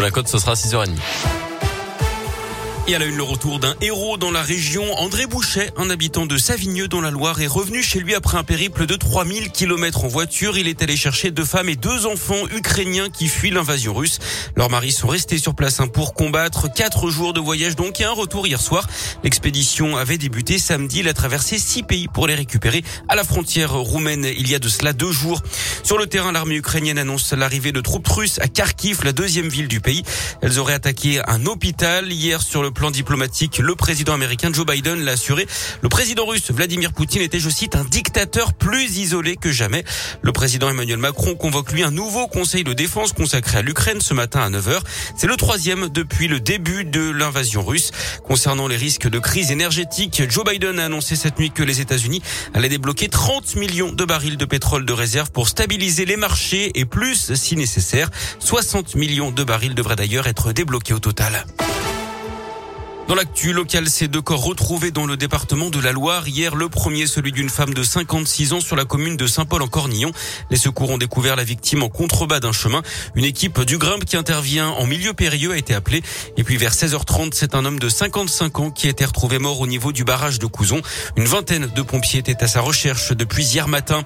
Nicolas Cote, ce sera à 6h30. Et à la une, le retour d'un héros dans la région. André Bouchet, un habitant de Savigneux dans la Loire, est revenu chez lui après un périple de 3000 km en voiture. Il est allé chercher deux femmes et deux enfants ukrainiens qui fuient l'invasion russe. Leurs maris sont restés sur place hein, pour combattre. Quatre jours de voyage donc et un retour hier soir. L'expédition avait débuté samedi. Il a traversé six pays pour les récupérer à la frontière roumaine il y a de cela deux jours. Sur le terrain, l'armée ukrainienne annonce l'arrivée de troupes russes à Kharkiv, la deuxième ville du pays. Elles auraient attaqué un hôpital hier sur le plan diplomatique. Le président américain Joe Biden l'a assuré. Le président russe Vladimir Poutine était, je cite, un dictateur plus isolé que jamais. Le président Emmanuel Macron convoque lui un nouveau conseil de défense consacré à l'Ukraine ce matin à 9h. C'est le troisième depuis le début de l'invasion russe. Concernant les risques de crise énergétique, Joe Biden a annoncé cette nuit que les États-Unis allaient débloquer 30 millions de barils de pétrole de réserve pour stabiliser les marchés et plus si nécessaire. 60 millions de barils devraient d'ailleurs être débloqués au total. Dans l'actu local, ces deux corps retrouvés dans le département de la Loire. Hier, le premier, celui d'une femme de 56 ans sur la commune de Saint-Paul en Cornillon. Les secours ont découvert la victime en contrebas d'un chemin. Une équipe du Grimpe qui intervient en milieu périlleux a été appelée. Et puis vers 16h30, c'est un homme de 55 ans qui a été retrouvé mort au niveau du barrage de Couzon. Une vingtaine de pompiers étaient à sa recherche depuis hier matin.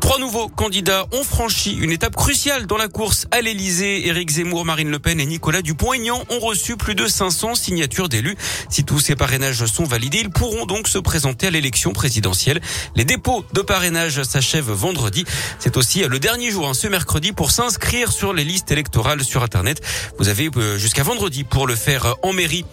Trois nouveaux candidats ont franchi une étape cruciale dans la course à l'Elysée. Éric Zemmour, Marine Le Pen et Nicolas Dupont-Aignan ont reçu plus de 500 signatures d'élus. Si tous ces parrainages sont validés, ils pourront donc se présenter à l'élection présidentielle. Les dépôts de parrainage s'achèvent vendredi. C'est aussi le dernier jour, hein, ce mercredi, pour s'inscrire sur les listes électorales sur Internet. Vous avez euh, jusqu'à vendredi pour le faire en mairie.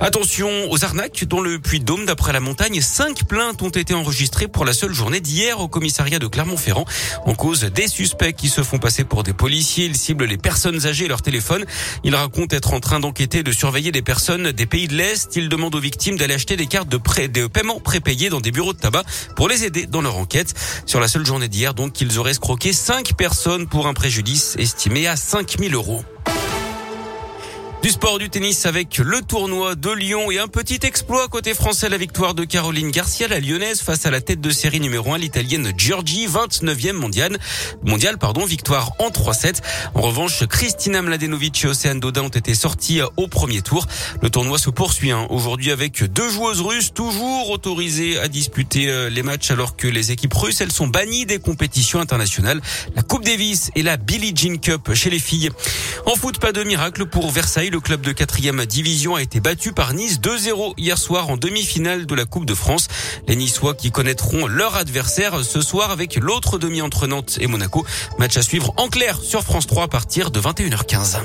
Attention aux arnaques dans le Puy-de-Dôme. D'après la montagne, cinq plaintes ont été enregistrées pour la seule journée d'hier au commissariat de Clermont-Ferrand. En cause des suspects qui se font passer pour des policiers. Ils ciblent les personnes âgées et leur téléphone. Ils racontent être en train d'enquêter de surveiller des personnes des pays de l'Est. Ils demandent aux victimes d'aller acheter des cartes de, paiement prépayées dans des bureaux de tabac pour les aider dans leur enquête. Sur la seule journée d'hier, donc, ils auraient escroqué cinq personnes pour un préjudice estimé à 5000 euros. Du sport du tennis avec le tournoi de Lyon et un petit exploit côté français, la victoire de Caroline Garcia, la lyonnaise, face à la tête de série numéro 1, l'italienne Giorgi, 29e mondiale. Mondial, pardon, victoire en 3-7. En revanche, Kristina Mladenovic et Océane Dodin ont été sortis au premier tour. Le tournoi se poursuit hein, aujourd'hui avec deux joueuses russes toujours autorisées à disputer euh, les matchs alors que les équipes russes, elles sont bannies des compétitions internationales. La Coupe Davis et la Billie Jean Cup chez les filles. En foot, pas de miracle pour Versailles. Le club de quatrième division a été battu par Nice 2-0 hier soir en demi-finale de la Coupe de France. Les Niçois qui connaîtront leur adversaire ce soir avec l'autre demi entre Nantes et Monaco. Match à suivre en clair sur France 3 à partir de 21h15.